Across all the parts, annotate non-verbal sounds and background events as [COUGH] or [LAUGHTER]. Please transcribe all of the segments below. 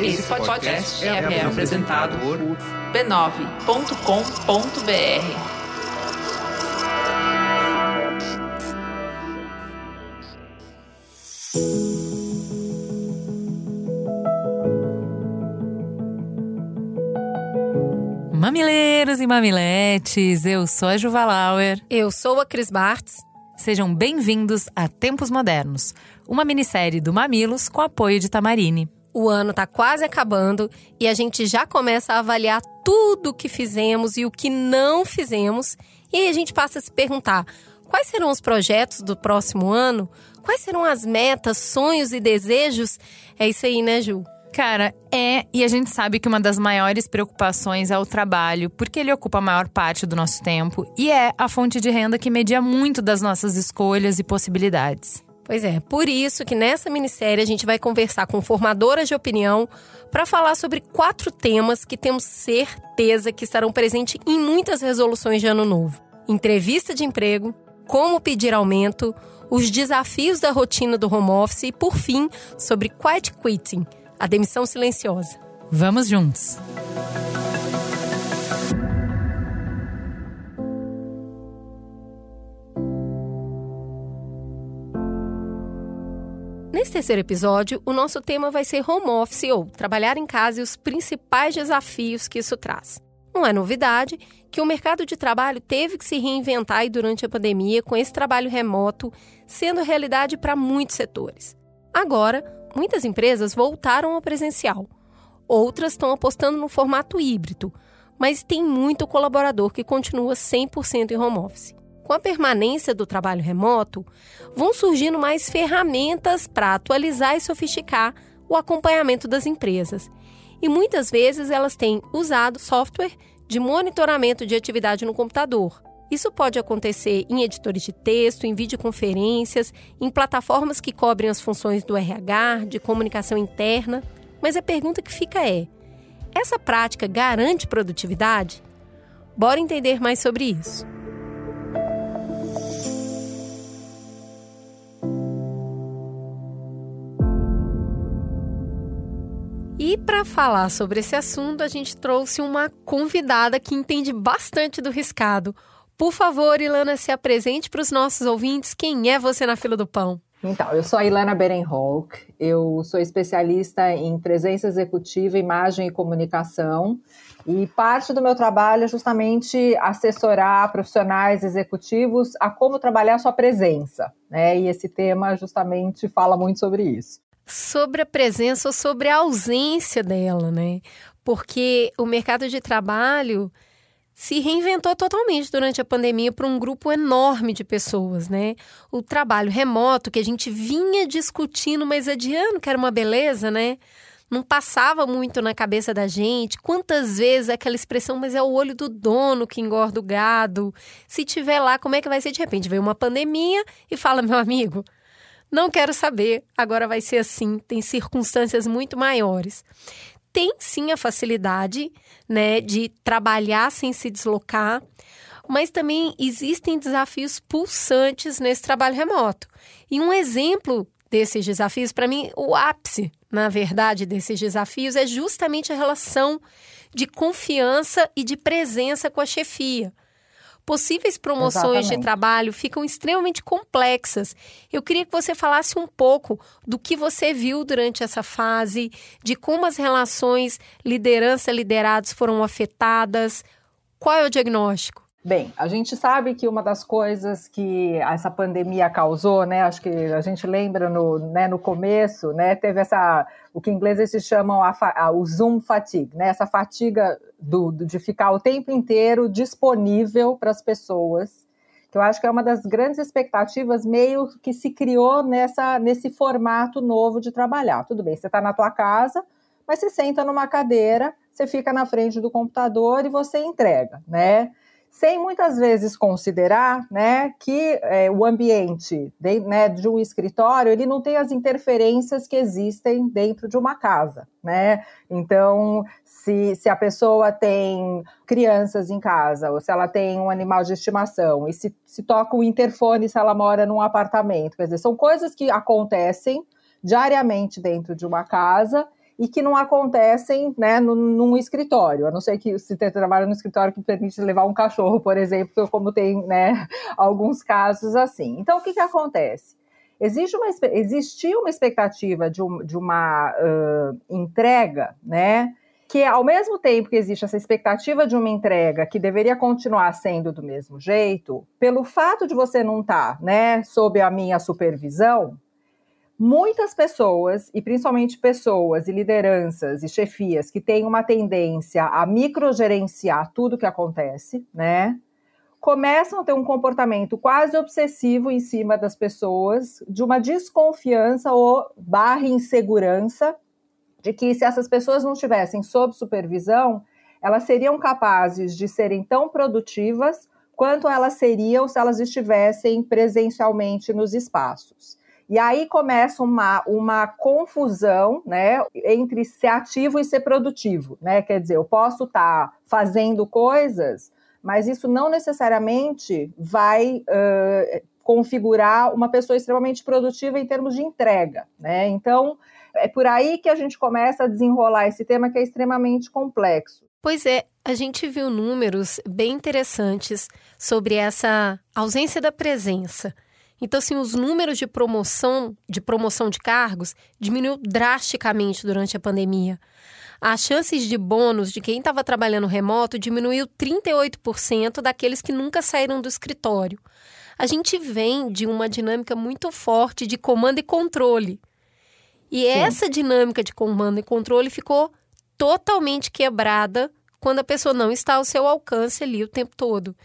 Esse podcast é, é apresentado por b9.com.br. Mamileiros e mamiletes, eu sou a Juva Lauer. Eu sou a Cris Bartz. Sejam bem-vindos a Tempos Modernos, uma minissérie do Mamilos com apoio de Tamarine. O ano está quase acabando e a gente já começa a avaliar tudo o que fizemos e o que não fizemos. E aí a gente passa a se perguntar: quais serão os projetos do próximo ano? Quais serão as metas, sonhos e desejos? É isso aí, né, Ju? Cara, é, e a gente sabe que uma das maiores preocupações é o trabalho, porque ele ocupa a maior parte do nosso tempo e é a fonte de renda que media muito das nossas escolhas e possibilidades. Pois é, por isso que nessa minissérie a gente vai conversar com formadoras de opinião para falar sobre quatro temas que temos certeza que estarão presentes em muitas resoluções de ano novo: entrevista de emprego, como pedir aumento, os desafios da rotina do home office e, por fim, sobre quiet quitting a demissão silenciosa. Vamos juntos! Terceiro episódio, o nosso tema vai ser home office ou trabalhar em casa e os principais desafios que isso traz. Não é novidade que o mercado de trabalho teve que se reinventar durante a pandemia, com esse trabalho remoto sendo realidade para muitos setores. Agora, muitas empresas voltaram ao presencial. Outras estão apostando no formato híbrido, mas tem muito colaborador que continua 100% em home office. Com a permanência do trabalho remoto, vão surgindo mais ferramentas para atualizar e sofisticar o acompanhamento das empresas. E muitas vezes elas têm usado software de monitoramento de atividade no computador, isso pode acontecer em editores de texto, em videoconferências, em plataformas que cobrem as funções do RH, de comunicação interna. Mas a pergunta que fica é: essa prática garante produtividade? Bora entender mais sobre isso. Para falar sobre esse assunto, a gente trouxe uma convidada que entende bastante do riscado. Por favor, Ilana, se apresente para os nossos ouvintes. Quem é você na fila do pão? Então, eu sou a Ilana Berenholk, eu sou especialista em presença executiva, imagem e comunicação, e parte do meu trabalho é justamente assessorar profissionais executivos a como trabalhar a sua presença, né? E esse tema justamente fala muito sobre isso. Sobre a presença ou sobre a ausência dela, né? Porque o mercado de trabalho se reinventou totalmente durante a pandemia para um grupo enorme de pessoas, né? O trabalho remoto que a gente vinha discutindo, mas adiando que era uma beleza, né? Não passava muito na cabeça da gente. Quantas vezes aquela expressão, mas é o olho do dono que engorda o gado. Se tiver lá, como é que vai ser? De repente veio uma pandemia e fala, meu amigo, não quero saber, agora vai ser assim, tem circunstâncias muito maiores. Tem sim a facilidade, né, de trabalhar sem se deslocar, mas também existem desafios pulsantes nesse trabalho remoto. E um exemplo desses desafios, para mim, o ápice, na verdade, desses desafios é justamente a relação de confiança e de presença com a chefia possíveis promoções Exatamente. de trabalho ficam extremamente complexas. Eu queria que você falasse um pouco do que você viu durante essa fase, de como as relações liderança-liderados foram afetadas. Qual é o diagnóstico? Bem, a gente sabe que uma das coisas que essa pandemia causou, né? Acho que a gente lembra no, né, no começo, né? Teve essa, o que em inglês eles chamam a, a, o Zoom fatigue, né? Essa fatiga do, do, de ficar o tempo inteiro disponível para as pessoas, que eu acho que é uma das grandes expectativas meio que se criou nessa, nesse formato novo de trabalhar. Tudo bem, você está na tua casa, mas você senta numa cadeira, você fica na frente do computador e você entrega, né? Sem muitas vezes considerar né, que é, o ambiente de, né, de um escritório ele não tem as interferências que existem dentro de uma casa. Né? Então, se, se a pessoa tem crianças em casa, ou se ela tem um animal de estimação, e se, se toca o interfone se ela mora num apartamento, quer dizer, são coisas que acontecem diariamente dentro de uma casa e que não acontecem né, num, num escritório, a não ser que se trabalha no escritório que permite levar um cachorro, por exemplo, como tem né, [LAUGHS] alguns casos assim. Então, o que, que acontece? Existe uma, existia uma expectativa de, um, de uma uh, entrega, né? Que ao mesmo tempo que existe essa expectativa de uma entrega que deveria continuar sendo do mesmo jeito, pelo fato de você não estar, tá, né, sob a minha supervisão, muitas pessoas, e principalmente pessoas e lideranças e chefias que têm uma tendência a microgerenciar tudo que acontece, né? Começam a ter um comportamento quase obsessivo em cima das pessoas, de uma desconfiança ou barra insegurança de que se essas pessoas não estivessem sob supervisão, elas seriam capazes de serem tão produtivas quanto elas seriam se elas estivessem presencialmente nos espaços. E aí começa uma, uma confusão né, entre ser ativo e ser produtivo. Né? Quer dizer, eu posso estar tá fazendo coisas, mas isso não necessariamente vai uh, configurar uma pessoa extremamente produtiva em termos de entrega. Né? Então, é por aí que a gente começa a desenrolar esse tema que é extremamente complexo. Pois é, a gente viu números bem interessantes sobre essa ausência da presença. Então, assim, os números de promoção, de promoção de cargos diminuiu drasticamente durante a pandemia. As chances de bônus de quem estava trabalhando remoto diminuiu 38% daqueles que nunca saíram do escritório. A gente vem de uma dinâmica muito forte de comando e controle. E Sim. essa dinâmica de comando e controle ficou totalmente quebrada quando a pessoa não está ao seu alcance ali o tempo todo.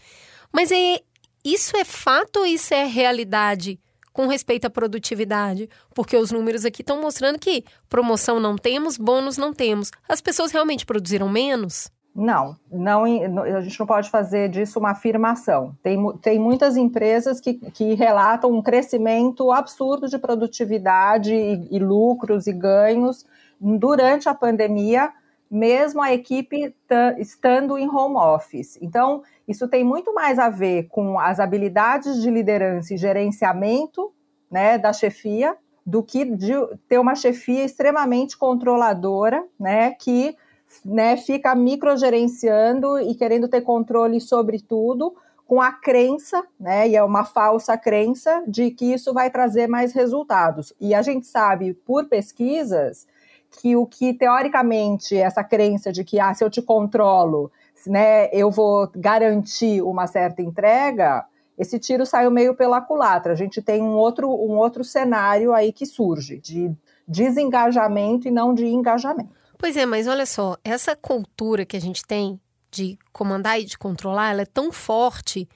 Mas é, isso é fato ou isso é realidade com respeito à produtividade? Porque os números aqui estão mostrando que promoção não temos, bônus não temos. As pessoas realmente produziram menos? Não, não, a gente não pode fazer disso uma afirmação. Tem, tem muitas empresas que, que relatam um crescimento absurdo de produtividade e, e lucros e ganhos durante a pandemia, mesmo a equipe estando em home office. Então, isso tem muito mais a ver com as habilidades de liderança e gerenciamento né, da chefia do que de ter uma chefia extremamente controladora, né, que né, fica microgerenciando e querendo ter controle sobre tudo, com a crença, né, e é uma falsa crença, de que isso vai trazer mais resultados. E a gente sabe por pesquisas que o que teoricamente essa crença de que ah, se eu te controlo, né, eu vou garantir uma certa entrega, esse tiro saiu meio pela culatra. A gente tem um outro, um outro cenário aí que surge de desengajamento e não de engajamento. Pois é, mas olha só, essa cultura que a gente tem de comandar e de controlar, ela é tão forte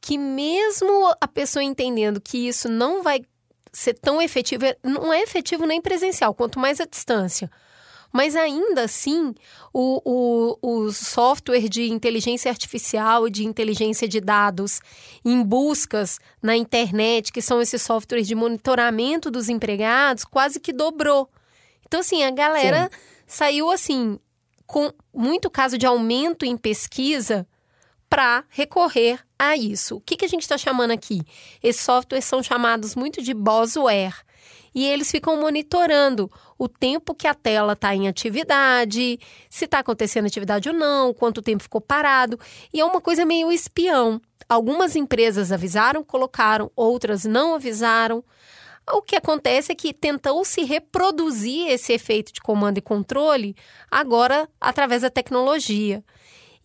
que mesmo a pessoa entendendo que isso não vai ser tão efetivo, não é efetivo nem presencial, quanto mais a distância. Mas ainda assim, o, o, o software de inteligência artificial, de inteligência de dados em buscas na internet, que são esses softwares de monitoramento dos empregados, quase que dobrou. Então, assim, a galera Sim. saiu assim, com muito caso de aumento em pesquisa para recorrer a isso. O que, que a gente está chamando aqui? Esses softwares são chamados muito de buzzware e eles ficam monitorando o tempo que a tela está em atividade, se está acontecendo atividade ou não, quanto tempo ficou parado. E é uma coisa meio espião. Algumas empresas avisaram, colocaram, outras não avisaram. O que acontece é que tentou se reproduzir esse efeito de comando e controle agora através da tecnologia.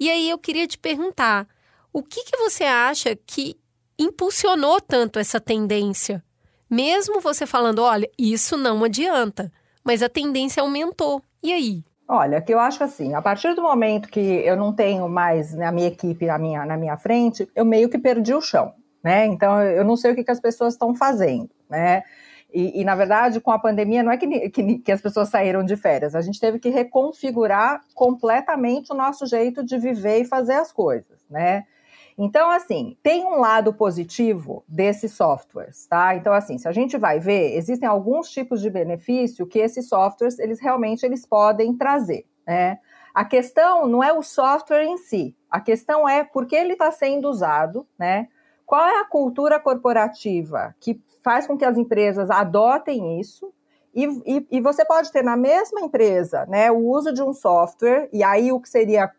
E aí eu queria te perguntar, o que, que você acha que impulsionou tanto essa tendência? Mesmo você falando, olha, isso não adianta, mas a tendência aumentou. E aí? Olha, que eu acho assim, a partir do momento que eu não tenho mais a minha equipe na minha, na minha frente, eu meio que perdi o chão, né? Então eu não sei o que, que as pessoas estão fazendo, né? E, e, na verdade, com a pandemia, não é que, que, que, as pessoas saíram de férias, a gente teve que reconfigurar completamente o nosso jeito de viver e fazer as coisas, né? Então, assim, tem um lado positivo desses softwares, tá? Então, assim, se a gente vai ver, existem alguns tipos de benefício que esses softwares, eles realmente eles podem trazer, né? A questão não é o software em si, a questão é por que ele está sendo usado, né? Qual é a cultura corporativa que faz com que as empresas adotem isso E, e, e, você pode ter na mesma empresa né, o uso de um software, e aí o que seria,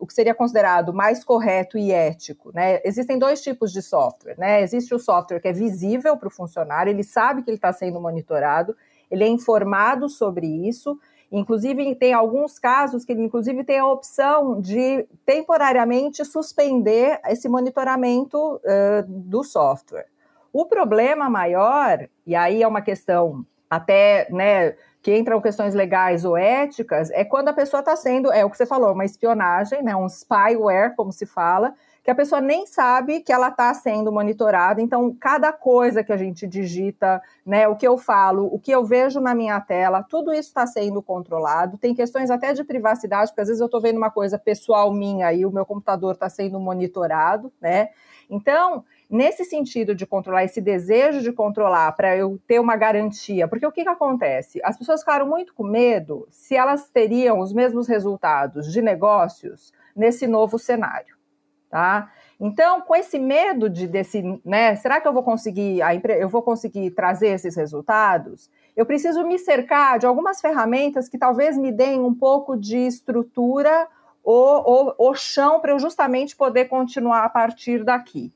o que seria considerado mais correto e ético. Né? Existem dois tipos de software. Né? Existe o software que é visível para o funcionário, ele sabe que ele está sendo monitorado, ele é informado sobre isso. Inclusive, tem alguns casos que inclusive, tem a opção de temporariamente suspender esse monitoramento uh, do software. O problema maior, e aí é uma questão até, né, que entram questões legais ou éticas, é quando a pessoa está sendo, é o que você falou, uma espionagem, né, um spyware, como se fala, que a pessoa nem sabe que ela está sendo monitorada. Então, cada coisa que a gente digita, né, o que eu falo, o que eu vejo na minha tela, tudo isso está sendo controlado. Tem questões até de privacidade, porque às vezes eu estou vendo uma coisa pessoal minha e o meu computador está sendo monitorado, né? Então, nesse sentido de controlar, esse desejo de controlar para eu ter uma garantia, porque o que, que acontece? As pessoas ficaram muito com medo se elas teriam os mesmos resultados de negócios nesse novo cenário, tá? Então, com esse medo de desse, né, será que eu vou conseguir a eu vou conseguir trazer esses resultados? Eu preciso me cercar de algumas ferramentas que talvez me deem um pouco de estrutura ou, ou, ou chão para eu justamente poder continuar a partir daqui.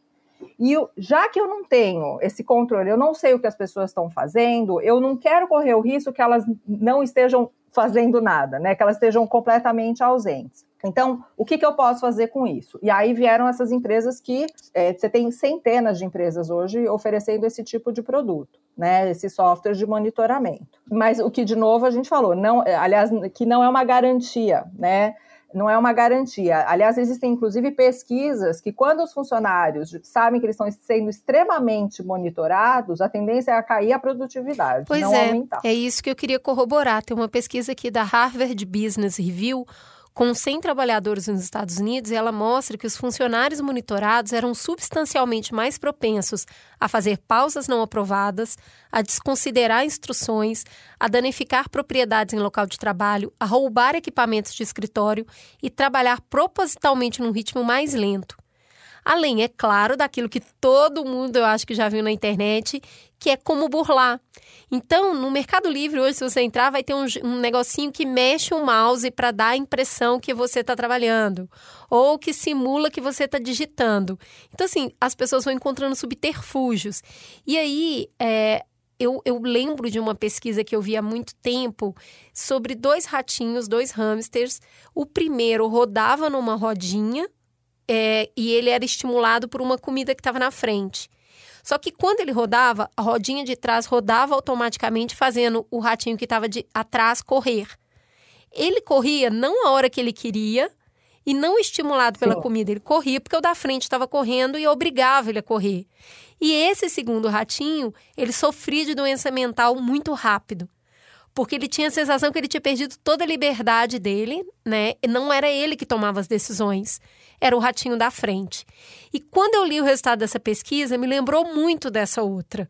E eu, já que eu não tenho esse controle, eu não sei o que as pessoas estão fazendo, eu não quero correr o risco que elas não estejam fazendo nada, né? Que elas estejam completamente ausentes. Então, o que, que eu posso fazer com isso? E aí vieram essas empresas que é, você tem centenas de empresas hoje oferecendo esse tipo de produto, né? Esse software de monitoramento. Mas o que, de novo, a gente falou, não, aliás, que não é uma garantia, né? não é uma garantia. Aliás, existem inclusive pesquisas que, quando os funcionários sabem que eles estão sendo extremamente monitorados, a tendência é a cair a produtividade, pois não é, aumentar. É isso que eu queria corroborar. Tem uma pesquisa aqui da Harvard Business Review com 100 trabalhadores nos Estados Unidos, ela mostra que os funcionários monitorados eram substancialmente mais propensos a fazer pausas não aprovadas, a desconsiderar instruções, a danificar propriedades em local de trabalho, a roubar equipamentos de escritório e trabalhar propositalmente num ritmo mais lento. Além, é claro, daquilo que todo mundo eu acho que já viu na internet, que é como burlar. Então, no Mercado Livre, hoje, se você entrar, vai ter um, um negocinho que mexe o mouse para dar a impressão que você está trabalhando, ou que simula que você está digitando. Então, assim, as pessoas vão encontrando subterfúgios. E aí, é, eu, eu, lembro de uma pesquisa que eu vi há muito tempo sobre dois ratinhos, dois hamsters. O primeiro rodava numa rodinha é, e ele era estimulado por uma comida que estava na frente. Só que quando ele rodava, a rodinha de trás rodava automaticamente, fazendo o ratinho que estava atrás correr. Ele corria não a hora que ele queria e não estimulado pela Sim. comida. Ele corria porque o da frente estava correndo e obrigava ele a correr. E esse segundo ratinho, ele sofria de doença mental muito rápido porque ele tinha a sensação que ele tinha perdido toda a liberdade dele, né? E não era ele que tomava as decisões, era o ratinho da frente. E quando eu li o resultado dessa pesquisa, me lembrou muito dessa outra.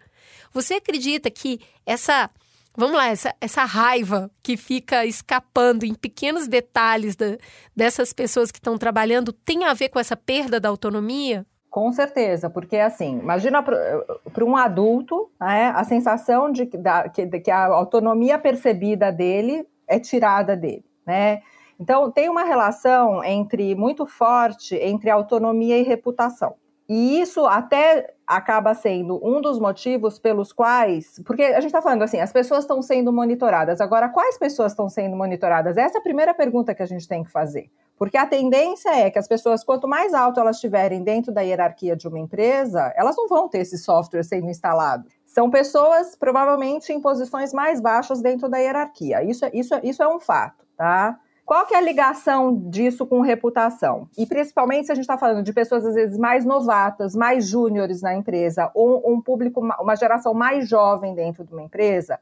Você acredita que essa Vamos lá, essa, essa raiva que fica escapando em pequenos detalhes da, dessas pessoas que estão trabalhando tem a ver com essa perda da autonomia? Com certeza, porque assim, imagina para um adulto né, a sensação de da, que, de que a autonomia percebida dele é tirada dele, né? Então tem uma relação entre muito forte entre autonomia e reputação. E isso até acaba sendo um dos motivos pelos quais. Porque a gente está falando assim, as pessoas estão sendo monitoradas. Agora, quais pessoas estão sendo monitoradas? Essa é a primeira pergunta que a gente tem que fazer. Porque a tendência é que as pessoas, quanto mais alto elas estiverem dentro da hierarquia de uma empresa, elas não vão ter esse software sendo instalado. São pessoas, provavelmente, em posições mais baixas dentro da hierarquia. Isso, é, isso, é, isso é um fato, tá? Qual que é a ligação disso com reputação? E principalmente se a gente está falando de pessoas às vezes mais novatas, mais júniores na empresa, ou um público, uma geração mais jovem dentro de uma empresa,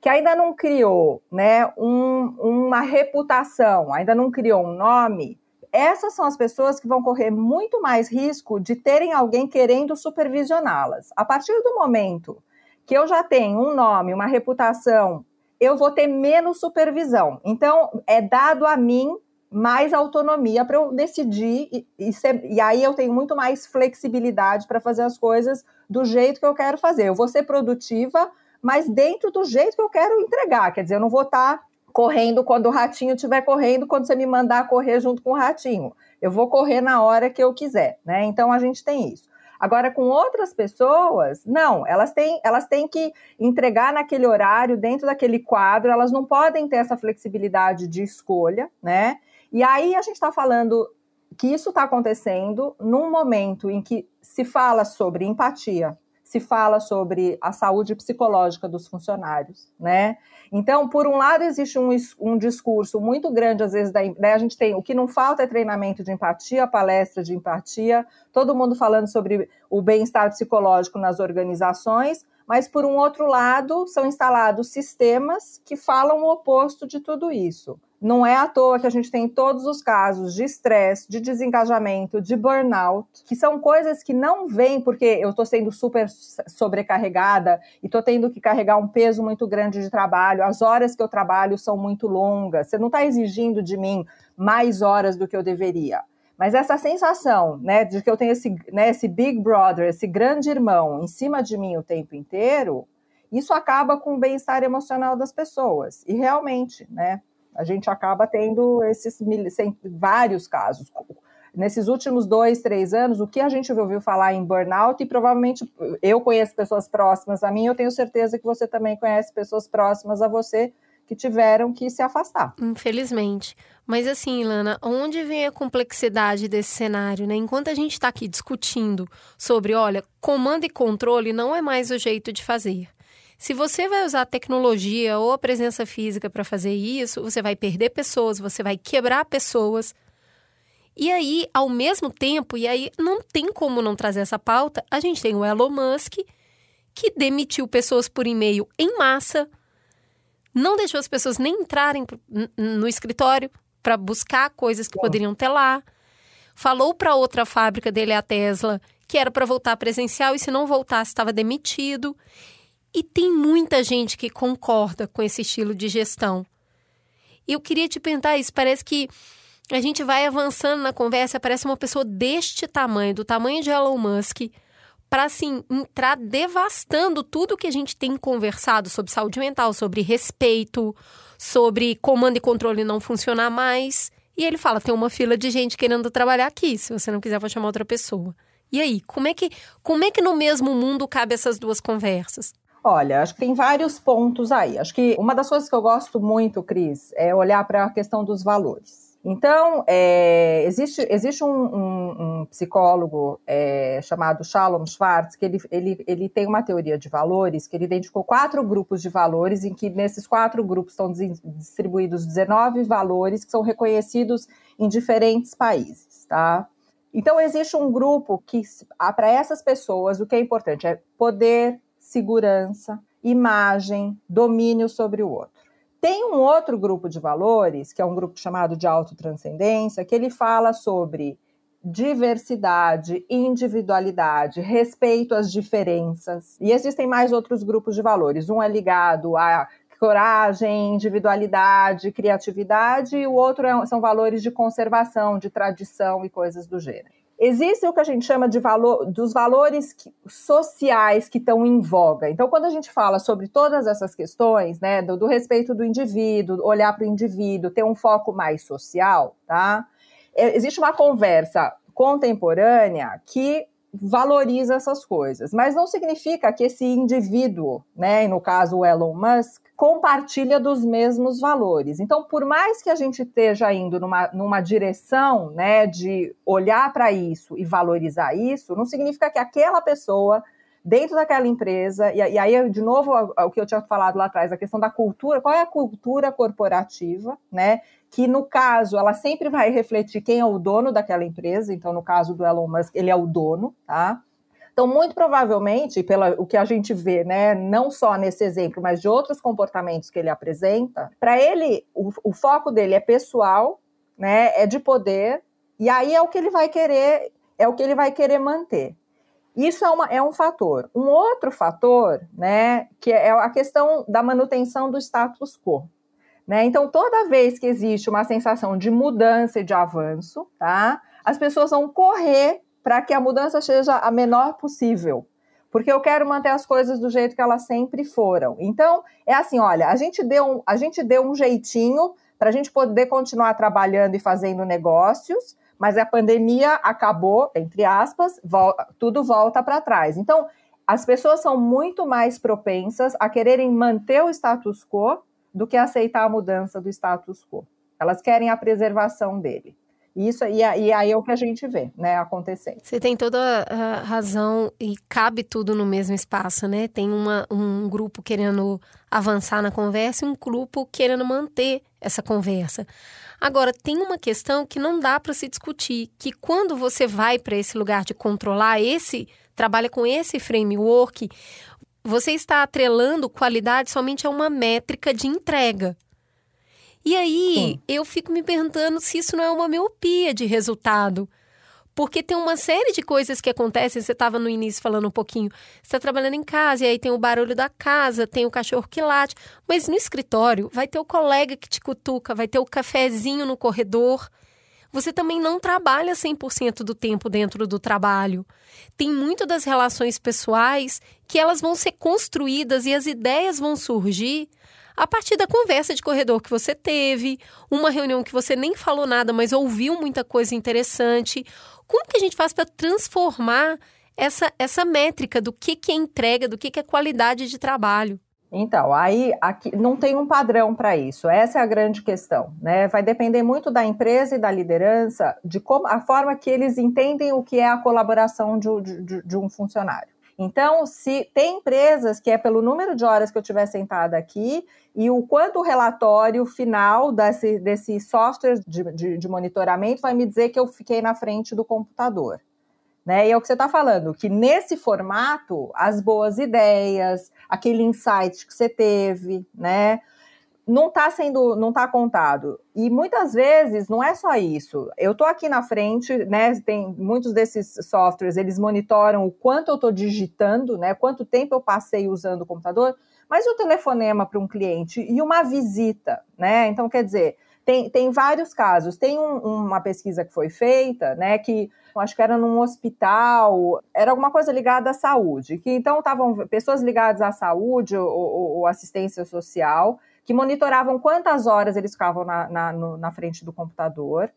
que ainda não criou né, um, uma reputação, ainda não criou um nome, essas são as pessoas que vão correr muito mais risco de terem alguém querendo supervisioná-las. A partir do momento que eu já tenho um nome, uma reputação eu vou ter menos supervisão. Então, é dado a mim mais autonomia para eu decidir e, e, ser, e, aí eu tenho muito mais flexibilidade para fazer as coisas do jeito que eu quero fazer. Eu vou ser produtiva, mas dentro do jeito que eu quero entregar. Quer dizer, eu não vou estar tá correndo quando o ratinho estiver correndo, quando você me mandar correr junto com o ratinho. Eu vou correr na hora que eu quiser, né? Então a gente tem isso. Agora, com outras pessoas, não, elas têm, elas têm que entregar naquele horário, dentro daquele quadro, elas não podem ter essa flexibilidade de escolha, né? E aí a gente está falando que isso está acontecendo num momento em que se fala sobre empatia, se fala sobre a saúde psicológica dos funcionários, né? Então, por um lado, existe um, um discurso muito grande, às vezes, da, né, a gente tem o que não falta é treinamento de empatia, palestra de empatia, todo mundo falando sobre o bem-estar psicológico nas organizações, mas por um outro lado, são instalados sistemas que falam o oposto de tudo isso. Não é à toa que a gente tem todos os casos de estresse, de desengajamento, de burnout, que são coisas que não vêm porque eu estou sendo super sobrecarregada e estou tendo que carregar um peso muito grande de trabalho, as horas que eu trabalho são muito longas, você não está exigindo de mim mais horas do que eu deveria. Mas essa sensação, né, de que eu tenho esse, né, esse big brother, esse grande irmão em cima de mim o tempo inteiro, isso acaba com o bem-estar emocional das pessoas. E realmente, né, a gente acaba tendo esses vários casos. Nesses últimos dois, três anos, o que a gente ouviu falar em burnout, e provavelmente eu conheço pessoas próximas a mim, eu tenho certeza que você também conhece pessoas próximas a você que tiveram que se afastar. Infelizmente. Mas assim, Ilana, onde vem a complexidade desse cenário, né? Enquanto a gente está aqui discutindo sobre, olha, comando e controle não é mais o jeito de fazer. Se você vai usar tecnologia ou a presença física para fazer isso, você vai perder pessoas, você vai quebrar pessoas. E aí, ao mesmo tempo, e aí não tem como não trazer essa pauta, a gente tem o Elon Musk, que demitiu pessoas por e-mail em massa, não deixou as pessoas nem entrarem no escritório para buscar coisas que poderiam ter lá. Falou para outra fábrica dele, a Tesla, que era para voltar presencial e se não voltasse estava demitido. E tem muita gente que concorda com esse estilo de gestão. E eu queria te perguntar isso, parece que a gente vai avançando na conversa, parece uma pessoa deste tamanho, do tamanho de Elon Musk, para assim entrar devastando tudo que a gente tem conversado sobre saúde mental, sobre respeito, sobre comando e controle não funcionar mais. E ele fala: tem uma fila de gente querendo trabalhar aqui. Se você não quiser, vou chamar outra pessoa. E aí, como é que, como é que no mesmo mundo cabe essas duas conversas? Olha, acho que tem vários pontos aí. Acho que uma das coisas que eu gosto muito, Cris, é olhar para a questão dos valores. Então, é, existe, existe um, um, um psicólogo é, chamado Shalom Schwartz, que ele, ele, ele tem uma teoria de valores, que ele identificou quatro grupos de valores, em que nesses quatro grupos estão distribuídos 19 valores que são reconhecidos em diferentes países, tá? Então, existe um grupo que, para essas pessoas, o que é importante é poder, segurança, imagem, domínio sobre o outro. Tem um outro grupo de valores, que é um grupo chamado de autotranscendência, que ele fala sobre diversidade, individualidade, respeito às diferenças. E existem mais outros grupos de valores. Um é ligado a coragem, individualidade, criatividade, e o outro é, são valores de conservação, de tradição e coisas do gênero. Existe o que a gente chama de valor, dos valores que, sociais que estão em voga. Então, quando a gente fala sobre todas essas questões, né, do, do respeito do indivíduo, olhar para o indivíduo, ter um foco mais social, tá? É, existe uma conversa contemporânea que valoriza essas coisas, mas não significa que esse indivíduo, né, no caso o Elon Musk, compartilha dos mesmos valores. Então, por mais que a gente esteja indo numa, numa direção, né, de olhar para isso e valorizar isso, não significa que aquela pessoa dentro daquela empresa, e, e aí, de novo, o que eu tinha falado lá atrás, a questão da cultura, qual é a cultura corporativa, né? Que no caso, ela sempre vai refletir quem é o dono daquela empresa, então, no caso do Elon Musk, ele é o dono, tá? Então, muito provavelmente, pelo que a gente vê, né, não só nesse exemplo, mas de outros comportamentos que ele apresenta, para ele, o, o, foco dele é pessoal, né, é de poder, e aí é o que ele vai querer, é o que ele vai querer manter. Isso é, uma, é um fator. Um outro fator, né, que é a questão da manutenção do status quo. Né? Então, toda vez que existe uma sensação de mudança e de avanço, tá, as pessoas vão correr para que a mudança seja a menor possível. porque eu quero manter as coisas do jeito que elas sempre foram. Então, é assim, olha, a gente deu um, a gente deu um jeitinho para a gente poder continuar trabalhando e fazendo negócios, mas a pandemia acabou, entre aspas, vol tudo volta para trás. Então, as pessoas são muito mais propensas a quererem manter o status quo do que aceitar a mudança do status quo. Elas querem a preservação dele. Isso e, e aí é o que a gente vê, né, acontecendo. Você tem toda a razão e cabe tudo no mesmo espaço, né? Tem uma, um grupo querendo avançar na conversa e um grupo querendo manter essa conversa. Agora, tem uma questão que não dá para se discutir, que quando você vai para esse lugar de controlar esse, trabalha com esse framework, você está atrelando qualidade somente a uma métrica de entrega. E aí Sim. eu fico me perguntando se isso não é uma miopia de resultado. Porque tem uma série de coisas que acontecem. Você estava no início falando um pouquinho. Você está trabalhando em casa, e aí tem o barulho da casa, tem o cachorro que late. Mas no escritório, vai ter o colega que te cutuca, vai ter o cafezinho no corredor. Você também não trabalha 100% do tempo dentro do trabalho. Tem muito das relações pessoais que elas vão ser construídas e as ideias vão surgir a partir da conversa de corredor que você teve, uma reunião que você nem falou nada, mas ouviu muita coisa interessante. Como que a gente faz para transformar essa, essa métrica do que, que é entrega, do que, que é qualidade de trabalho? Então, aí aqui, não tem um padrão para isso. Essa é a grande questão, né? Vai depender muito da empresa e da liderança, de como a forma que eles entendem o que é a colaboração de, de, de um funcionário. Então, se tem empresas que é pelo número de horas que eu tiver sentada aqui e o quanto o relatório final desse, desse software de, de, de monitoramento vai me dizer que eu fiquei na frente do computador. Né? E é o que você está falando, que nesse formato, as boas ideias, aquele insight que você teve, né? não está sendo, não está contado. E muitas vezes não é só isso. Eu estou aqui na frente, né? Tem muitos desses softwares, eles monitoram o quanto eu estou digitando, né? Quanto tempo eu passei usando o computador, mas o telefonema para um cliente e uma visita, né? Então, quer dizer, tem, tem vários casos. Tem um, uma pesquisa que foi feita, né? Que acho que era num hospital, era alguma coisa ligada à saúde. Que então estavam pessoas ligadas à saúde ou, ou, assistência social que monitoravam quantas horas eles ficavam na, na, no, na frente do computador.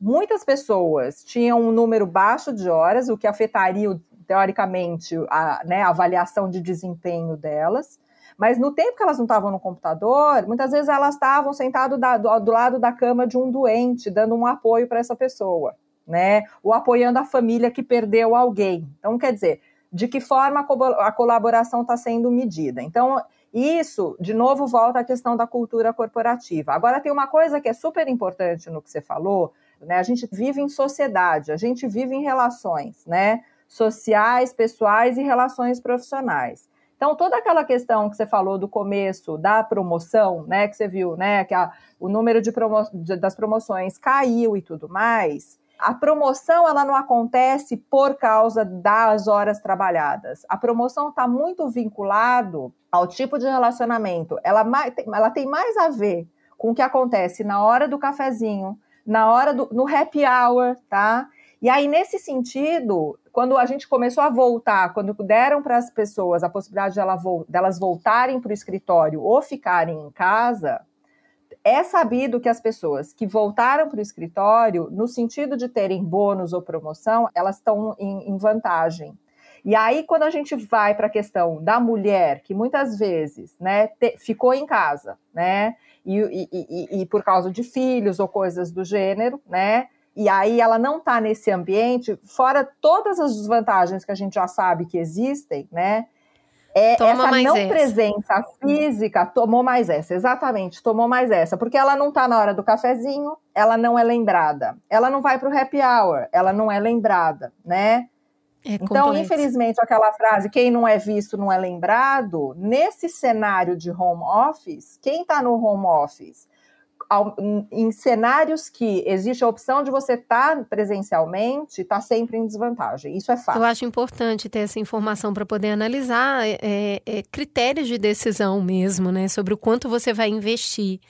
Muitas pessoas tinham um número baixo de horas, o que afetaria, teoricamente, a, né, a avaliação de desempenho delas. Mas no tempo que elas não estavam no computador, muitas vezes elas estavam sentadas do, do, lado da cama de um doente, dando um apoio para essa pessoa, né? Ou apoiando a família que perdeu alguém. Então, quer dizer, de que forma a colaboração está sendo medida? Então, isso, de novo, volta à questão da cultura corporativa. Agora, tem uma coisa que é super importante no que você falou, né? A gente vive em sociedade, a gente vive em relações, né? Sociais, pessoais e relações profissionais. Então, toda aquela questão que você falou do começo da promoção, né? Que você viu, né? Que a, o número de promo, de, das promoções caiu e tudo mais a promoção ela não acontece por causa das horas trabalhadas. A promoção está muito vinculado ao tipo de relacionamento. Ela, ela tem mais a ver com o que acontece na hora do cafezinho, na hora do no happy hour, tá? E aí, nesse sentido, quando a gente começou a voltar, quando deram para as pessoas a possibilidade de elas voltarem para o escritório ou ficarem em casa, é sabido que as pessoas que voltaram para o escritório, no sentido de terem bônus ou promoção, elas estão em, em vantagem. E aí, quando a gente vai para a questão da mulher, que muitas vezes né, te, ficou em casa, né, e, e, e, e, por causa de filhos ou coisas do gênero, né, e aí ela não está nesse ambiente, fora todas as desvantagens que a gente já sabe que existem, né, é, Toma essa não essa. presença física tomou mais essa, exatamente, tomou mais essa, porque ela não está na hora do cafezinho, ela não é lembrada. Ela não vai para o happy hour, ela não é lembrada, né? É então, infelizmente, aquela frase, quem não é visto não é lembrado, nesse cenário de home office, quem está no home office em cenários que existe a opção de você estar tá presencialmente, está sempre em desvantagem. Isso é fato. Eu acho importante ter essa informação para poder analisar é, é, é, critérios de decisão mesmo, né? Sobre o quanto você vai investir.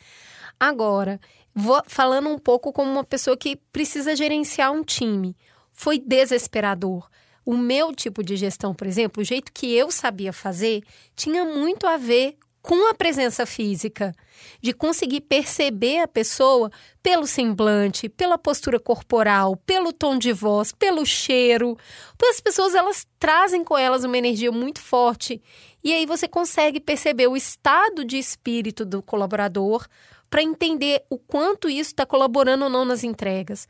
Agora, vou falando um pouco como uma pessoa que precisa gerenciar um time. Foi desesperador o meu tipo de gestão, por exemplo, o jeito que eu sabia fazer, tinha muito a ver com a presença física, de conseguir perceber a pessoa pelo semblante, pela postura corporal, pelo tom de voz, pelo cheiro. Porque as pessoas elas trazem com elas uma energia muito forte e aí você consegue perceber o estado de espírito do colaborador para entender o quanto isso está colaborando ou não nas entregas.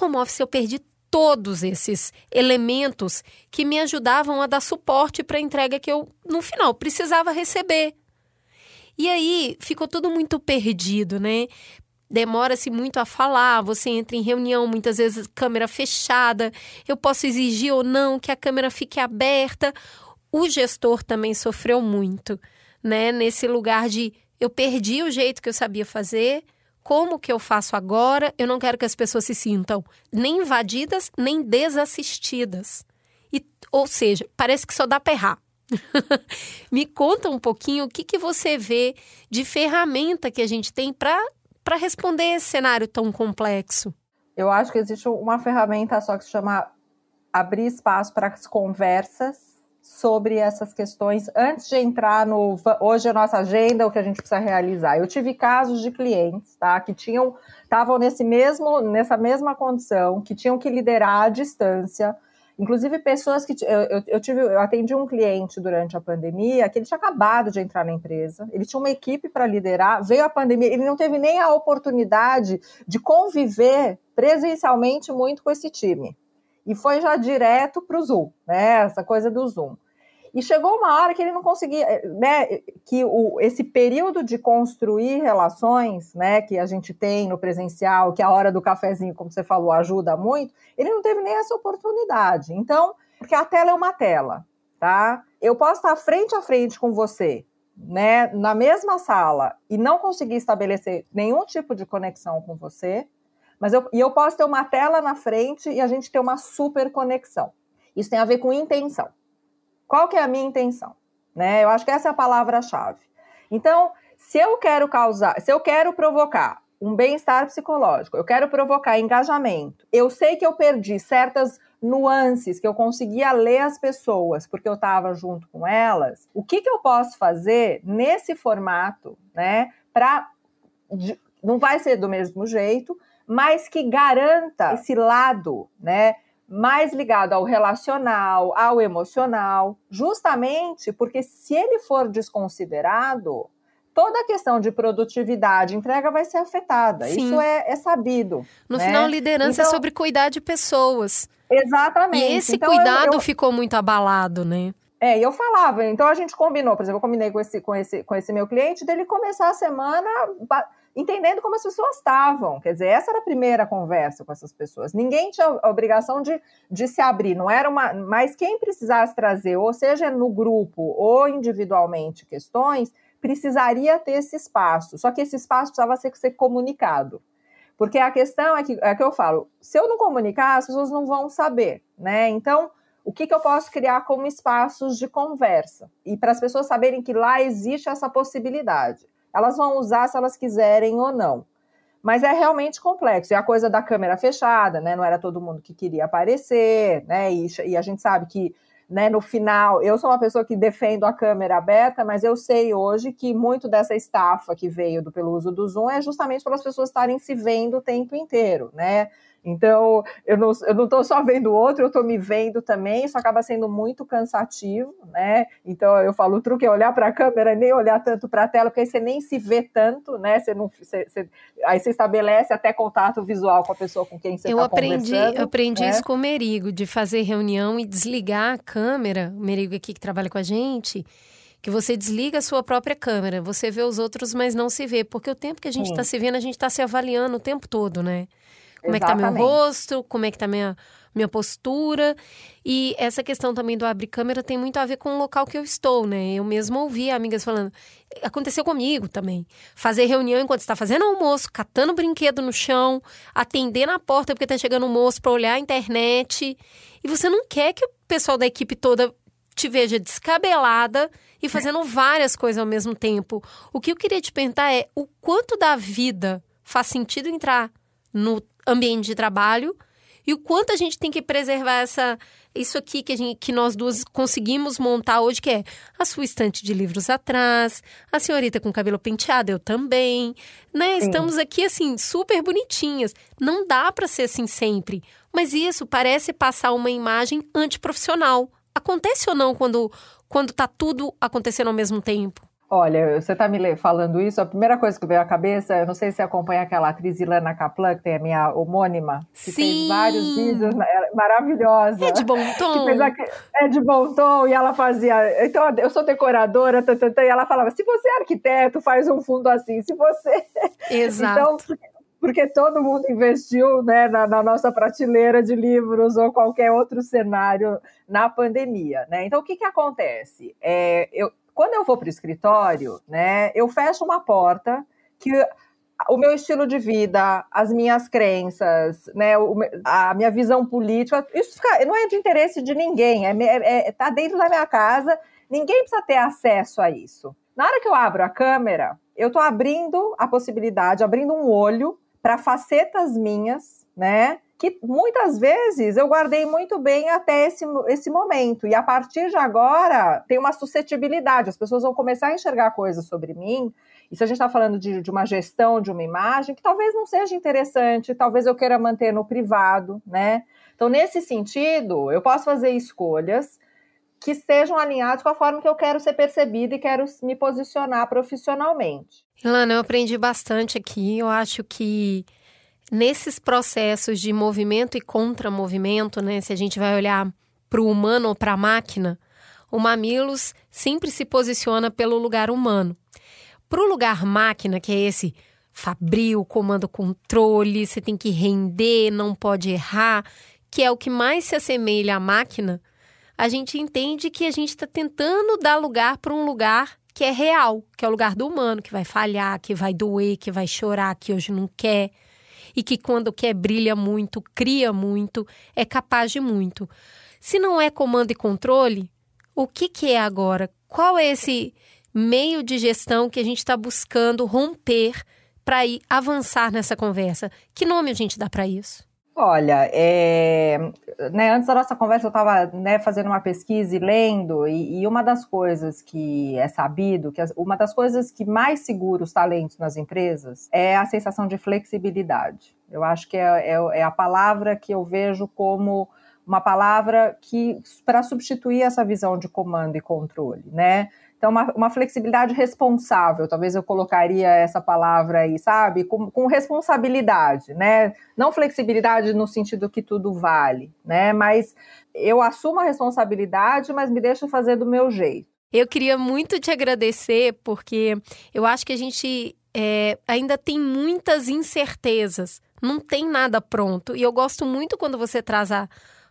Home office eu perdi todos esses elementos que me ajudavam a dar suporte para a entrega que eu, no final, precisava receber. E aí ficou tudo muito perdido, né? Demora-se muito a falar, você entra em reunião, muitas vezes câmera fechada, eu posso exigir ou não que a câmera fique aberta. O gestor também sofreu muito, né? Nesse lugar de eu perdi o jeito que eu sabia fazer, como que eu faço agora? Eu não quero que as pessoas se sintam nem invadidas, nem desassistidas. E, ou seja, parece que só dá para errar. [LAUGHS] Me conta um pouquinho o que, que você vê de ferramenta que a gente tem para responder esse cenário tão complexo. Eu acho que existe uma ferramenta só que se chama abrir espaço para as conversas sobre essas questões antes de entrar no hoje a nossa agenda, o que a gente precisa realizar. Eu tive casos de clientes, tá, que tinham estavam nesse mesmo nessa mesma condição, que tinham que liderar à distância, Inclusive, pessoas que. Eu, eu, eu, tive, eu atendi um cliente durante a pandemia que ele tinha acabado de entrar na empresa, ele tinha uma equipe para liderar, veio a pandemia, ele não teve nem a oportunidade de conviver presencialmente muito com esse time. E foi já direto para o Zoom, né? Essa coisa do Zoom. E chegou uma hora que ele não conseguia, né, que o, esse período de construir relações, né, que a gente tem no presencial, que a hora do cafezinho, como você falou, ajuda muito, ele não teve nem essa oportunidade. Então, porque a tela é uma tela, tá? Eu posso estar frente a frente com você, né, na mesma sala e não conseguir estabelecer nenhum tipo de conexão com você, mas eu, e eu posso ter uma tela na frente e a gente ter uma super conexão. Isso tem a ver com intenção. Qual que é a minha intenção? Né? Eu acho que essa é a palavra-chave. Então, se eu quero causar, se eu quero provocar um bem-estar psicológico, eu quero provocar engajamento, eu sei que eu perdi certas nuances, que eu conseguia ler as pessoas porque eu estava junto com elas, o que, que eu posso fazer nesse formato, né, para não vai ser do mesmo jeito, mas que garanta esse lado, né, mais ligado ao relacional, ao emocional, justamente porque se ele for desconsiderado, toda a questão de produtividade, entrega vai ser afetada. Sim. Isso é, é, sabido. No né? final, liderança é então, é sobre cuidar de pessoas. Exatamente. E esse então, cuidado eu, eu... ficou muito abalado, né? É, e eu falava, então a gente combinou, por exemplo, eu combinei com esse, com esse, com esse meu cliente dele começar a semana entendendo como as pessoas estavam. Quer dizer, essa era a primeira conversa com essas pessoas. Ninguém tinha a obrigação de, de se abrir, não era uma. Mas quem precisasse trazer, ou seja, no grupo ou individualmente, questões, precisaria ter esse espaço. Só que esse espaço precisava ser, ser comunicado. Porque a questão é que, é que eu falo, se eu não comunicar, as pessoas não vão saber, né? Então, o que, que eu posso criar como espaços de conversa? E para as pessoas saberem que lá existe essa possibilidade. Elas vão usar se elas quiserem ou não. Mas é realmente complexo. E a coisa da câmera fechada, né? Não era todo mundo que queria aparecer, né? E, e a gente sabe que né, no final, eu sou uma pessoa que defendo a câmera aberta, mas eu sei hoje que muito dessa estafa que veio do, pelo uso do Zoom é justamente para as pessoas estarem se vendo o tempo inteiro, né? Então, eu não estou só vendo o outro, eu estou me vendo também, isso acaba sendo muito cansativo, né? Então, eu falo, o truque é olhar para a câmera e nem olhar tanto para a tela, porque aí você nem se vê tanto, né? Você não, você, você, aí você estabelece até contato visual com a pessoa com quem você está conversando. Eu aprendi né? isso com o Merigo, de fazer reunião e desligar a câmera, o Merigo aqui que trabalha com a gente, que você desliga a sua própria câmera, você vê os outros, mas não se vê, porque o tempo que a gente está se vendo, a gente está se avaliando o tempo todo, né? Como Exatamente. é que tá meu rosto, como é que tá minha, minha postura. E essa questão também do abrir câmera tem muito a ver com o local que eu estou, né? Eu mesmo ouvi amigas falando. Aconteceu comigo também. Fazer reunião enquanto está fazendo almoço, catando brinquedo no chão, atender na porta porque tá chegando o moço para olhar a internet. E você não quer que o pessoal da equipe toda te veja descabelada e fazendo várias coisas ao mesmo tempo. O que eu queria te perguntar é o quanto da vida faz sentido entrar no ambiente de trabalho E o quanto a gente tem que preservar essa isso aqui que, a gente, que nós duas conseguimos montar hoje, que é a sua estante de livros atrás, a senhorita com cabelo penteado, eu também, né? Sim. Estamos aqui, assim, super bonitinhas. Não dá para ser assim sempre. Mas isso parece passar uma imagem antiprofissional. Acontece ou não quando, quando tá tudo acontecendo ao mesmo tempo? Olha, você está me falando isso, a primeira coisa que veio à cabeça, eu não sei se você acompanha aquela atriz Ilana Kaplan, que tem a minha homônima, que Sim. fez vários vídeos, né, maravilhosa. É de bom tom. é de bom tom, e ela fazia, então eu sou decoradora, tata, e ela falava, se você é arquiteto, faz um fundo assim, se você... [LAUGHS] Exato. Então, porque todo mundo investiu né, na, na, nossa prateleira de livros ou qualquer outro cenário na pandemia. Né? Então, o que, que acontece? É, eu, quando eu vou para o escritório, né, eu fecho uma porta que o meu estilo de vida, as minhas crenças, né, a minha visão política, isso não é de interesse de ninguém, é, é, é, tá dentro da minha casa, ninguém precisa ter acesso a isso. Na hora que eu abro a câmera, eu estou abrindo a possibilidade, abrindo um olho para facetas minhas, né? Que muitas vezes eu guardei muito bem até esse, esse momento. E a partir de agora, tem uma suscetibilidade, as pessoas vão começar a enxergar coisas sobre mim. E se a gente está falando de, de, uma gestão de uma imagem, que talvez não seja interessante, talvez eu queira manter no privado, né? Então, nesse sentido, eu posso fazer escolhas que estejam alinhadas com a forma que eu quero ser percebida e quero me posicionar profissionalmente. Ilana, eu aprendi bastante aqui. Eu acho que nesses processos de movimento e contramovimento, né, se a gente vai olhar para o humano ou para a máquina, o Mamilos sempre se posiciona pelo lugar humano. Para o lugar máquina, que é esse fabril, comando, controle, você tem que render, não pode errar, que é o que mais se assemelha à máquina, a gente entende que a gente está tentando dar lugar para um lugar que é real, que é o lugar do humano, que vai falhar, que vai doer, que vai chorar, que hoje não quer e que quando quer brilha muito, cria muito, é capaz de muito. Se não é comando e controle, o que, que é agora? Qual é esse meio de gestão que a gente está buscando romper para avançar nessa conversa? Que nome a gente dá para isso? Olha, é, né, antes da nossa conversa eu estava né, fazendo uma pesquisa e lendo, e, e, uma das coisas que é sabido, que as, uma das coisas que mais segura os talentos nas empresas é a sensação de flexibilidade. Eu acho que é, é, é a palavra que eu vejo como uma palavra que para substituir essa visão de comando e controle, né? Então, uma, uma, flexibilidade responsável, talvez eu colocaria essa palavra aí, sabe? Com, com, responsabilidade, né? Não flexibilidade no sentido que tudo vale, né? Mas eu assumo a responsabilidade, mas me deixo fazer do meu jeito. Eu queria muito te agradecer, porque eu acho que a gente é, ainda tem muitas incertezas, não tem nada pronto. E eu gosto muito quando você traz a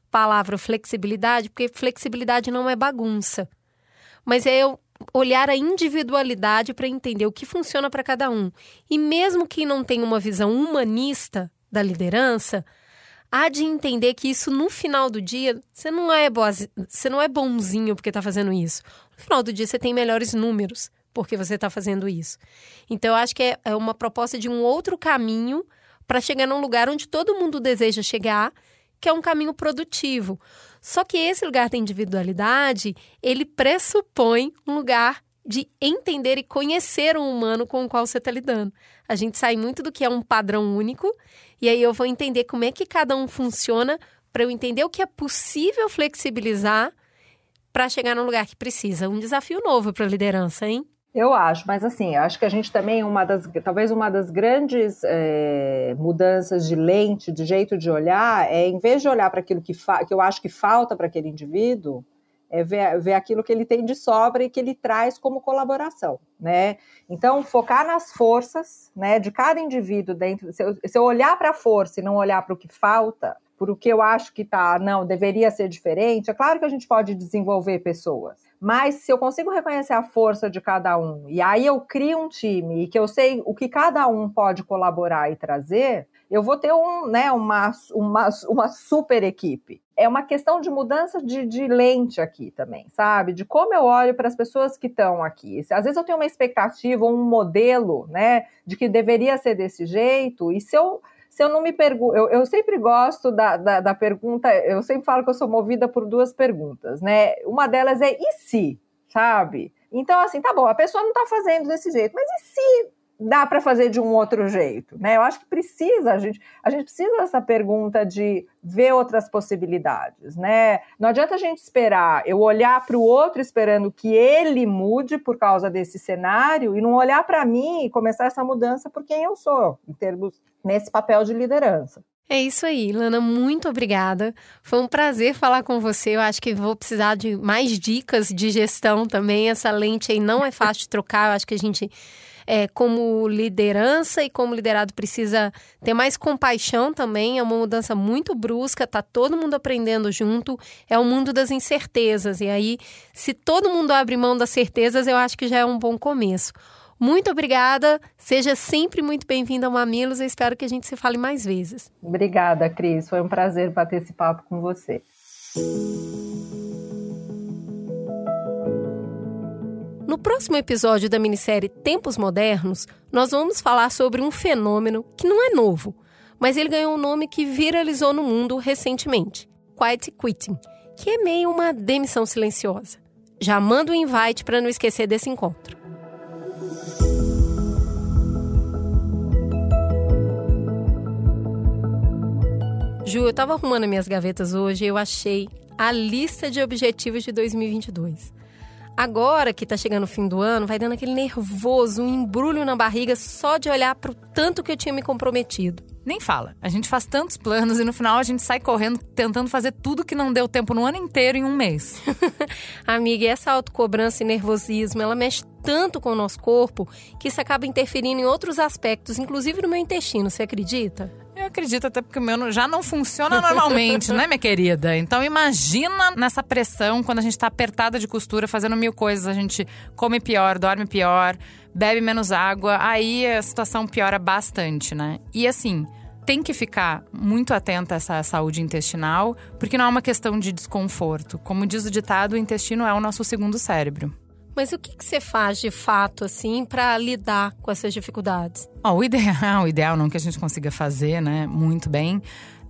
palavra flexibilidade, porque flexibilidade não é bagunça. Mas eu olhar a individualidade para entender o que funciona para cada um. E mesmo que não tenha uma visão humanista da liderança, há de entender que isso no final do dia, você não é você não é bonzinho porque está fazendo isso. No final do dia você tem melhores números porque você está fazendo isso. Então eu acho que é, é uma proposta de um outro caminho para chegar num lugar onde todo mundo deseja chegar, que é um caminho produtivo. Só que esse lugar da individualidade, ele pressupõe um lugar de entender e conhecer um humano com o qual você está lidando. A gente sai muito do que é um padrão único, e aí eu vou entender como é que cada um funciona para eu entender o que é possível flexibilizar para chegar no lugar que precisa. Um desafio novo para a liderança, hein? Eu acho, mas assim, acho que a gente também, uma das, talvez uma das grandes é, mudanças de lente, de jeito de olhar, é em vez de olhar para aquilo que, que eu acho que falta para aquele indivíduo, é ver, ver aquilo que ele tem de sobra e que ele traz como colaboração, né? Então, focar nas forças, né, de cada indivíduo dentro. Se eu, se eu olhar para a força e não olhar para o que falta, por o que eu acho que tá, não, deveria ser diferente, é claro que a gente pode desenvolver pessoas. Mas se eu consigo reconhecer a força de cada um, e aí eu crio um time e que eu sei o que cada um pode colaborar e trazer, eu vou ter um, né, uma, uma, uma super equipe. É uma questão de mudança de, de lente aqui também, sabe? De como eu olho para as pessoas que estão aqui. Às vezes eu tenho uma expectativa, um modelo, né, de que deveria ser desse jeito, e se eu se eu não me pergunto, eu, eu, sempre gosto da, da, da, pergunta, eu sempre falo que eu sou movida por duas perguntas, né? Uma delas é e se, sabe? Então, assim, tá bom, a pessoa não está fazendo desse jeito, mas e se dá para fazer de um outro jeito, né? Eu acho que precisa, a gente, a gente precisa dessa pergunta de ver outras possibilidades, né? Não adianta a gente esperar, eu olhar para o outro esperando que ele mude por causa desse cenário e não olhar para mim e começar essa mudança por quem eu sou, em termos nesse papel de liderança. É isso aí, Lana, muito obrigada. Foi um prazer falar com você. Eu acho que vou precisar de mais dicas de gestão também. Essa lente aí não é fácil de trocar. Eu acho que a gente é, como liderança e como liderado precisa ter mais compaixão também. É uma mudança muito brusca, tá todo mundo aprendendo junto. É o mundo das incertezas. E aí, se todo mundo abre mão das certezas, eu acho que já é um bom começo. Muito obrigada. Seja sempre muito bem-vinda ao Mamilos. Eu espero que a gente se fale mais vezes. Obrigada, Cris. Foi um prazer bater esse papo com você. No próximo episódio da minissérie Tempos Modernos, nós vamos falar sobre um fenômeno que não é novo, mas ele ganhou um nome que viralizou no mundo recentemente: Quiet Quitting, que é meio uma demissão silenciosa. Já manda o um invite para não esquecer desse encontro. Ju, eu estava arrumando minhas gavetas hoje e eu achei a lista de objetivos de 2022. Agora que tá chegando o fim do ano, vai dando aquele nervoso, um embrulho na barriga só de olhar pro tanto que eu tinha me comprometido. Nem fala. A gente faz tantos planos e no final a gente sai correndo tentando fazer tudo que não deu tempo no ano inteiro em um mês. [LAUGHS] Amiga, essa autocobrança e nervosismo, ela mexe tanto com o nosso corpo que isso acaba interferindo em outros aspectos, inclusive no meu intestino, você acredita? Eu acredito, até porque o meu já não funciona normalmente, né, minha querida? Então imagina nessa pressão quando a gente tá apertada de costura, fazendo mil coisas, a gente come pior, dorme pior, bebe menos água, aí a situação piora bastante, né? E assim, tem que ficar muito atenta a essa saúde intestinal, porque não é uma questão de desconforto. Como diz o ditado, o intestino é o nosso segundo cérebro. Mas o que, que você faz de fato, assim, para lidar com essas dificuldades? Oh, o ideal, [LAUGHS] o ideal não que a gente consiga fazer, né, muito bem,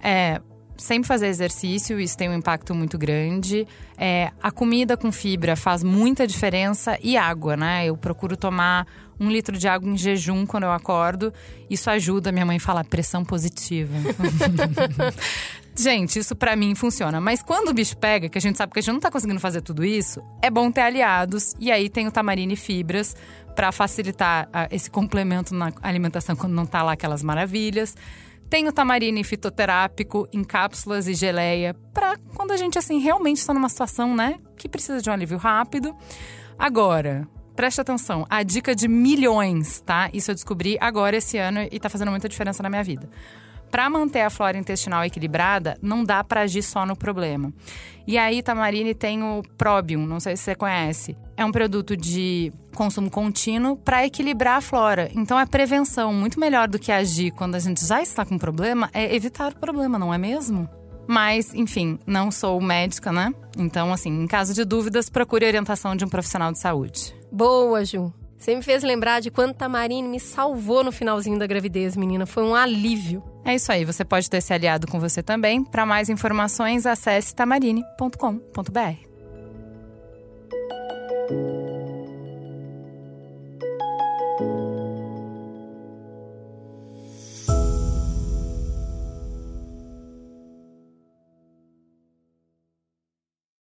é sempre fazer exercício, isso tem um impacto muito grande. É, a comida com fibra faz muita diferença e água, né? Eu procuro tomar um litro de água em jejum quando eu acordo. Isso ajuda, minha mãe fala, pressão positiva. [LAUGHS] gente, isso para mim funciona. Mas quando o bicho pega, que a gente sabe que a gente não tá conseguindo fazer tudo isso, é bom ter aliados. E aí tem o tamarine e fibras para facilitar ah, esse complemento na alimentação quando não tá lá aquelas maravilhas. Tem o tamarine fitoterápico em cápsulas e geleia para quando a gente assim realmente está numa situação, né, que precisa de um alívio rápido. Agora, preste atenção, a dica de milhões, tá? Isso eu descobri agora esse ano e tá fazendo muita diferença na minha vida. Para manter a flora intestinal equilibrada, não dá para agir só no problema. E aí, Tamarine tem o Probium, não sei se você conhece. É um produto de consumo contínuo para equilibrar a flora. Então é prevenção, muito melhor do que agir quando a gente já está com problema, é evitar o problema, não é mesmo? Mas, enfim, não sou médica, né? Então, assim, em caso de dúvidas, procure orientação de um profissional de saúde. Boa, Ju. Você me fez lembrar de quando Tamarine me salvou no finalzinho da gravidez, menina. Foi um alívio. É isso aí, você pode ter se aliado com você também. Para mais informações, acesse tamarine.com.br.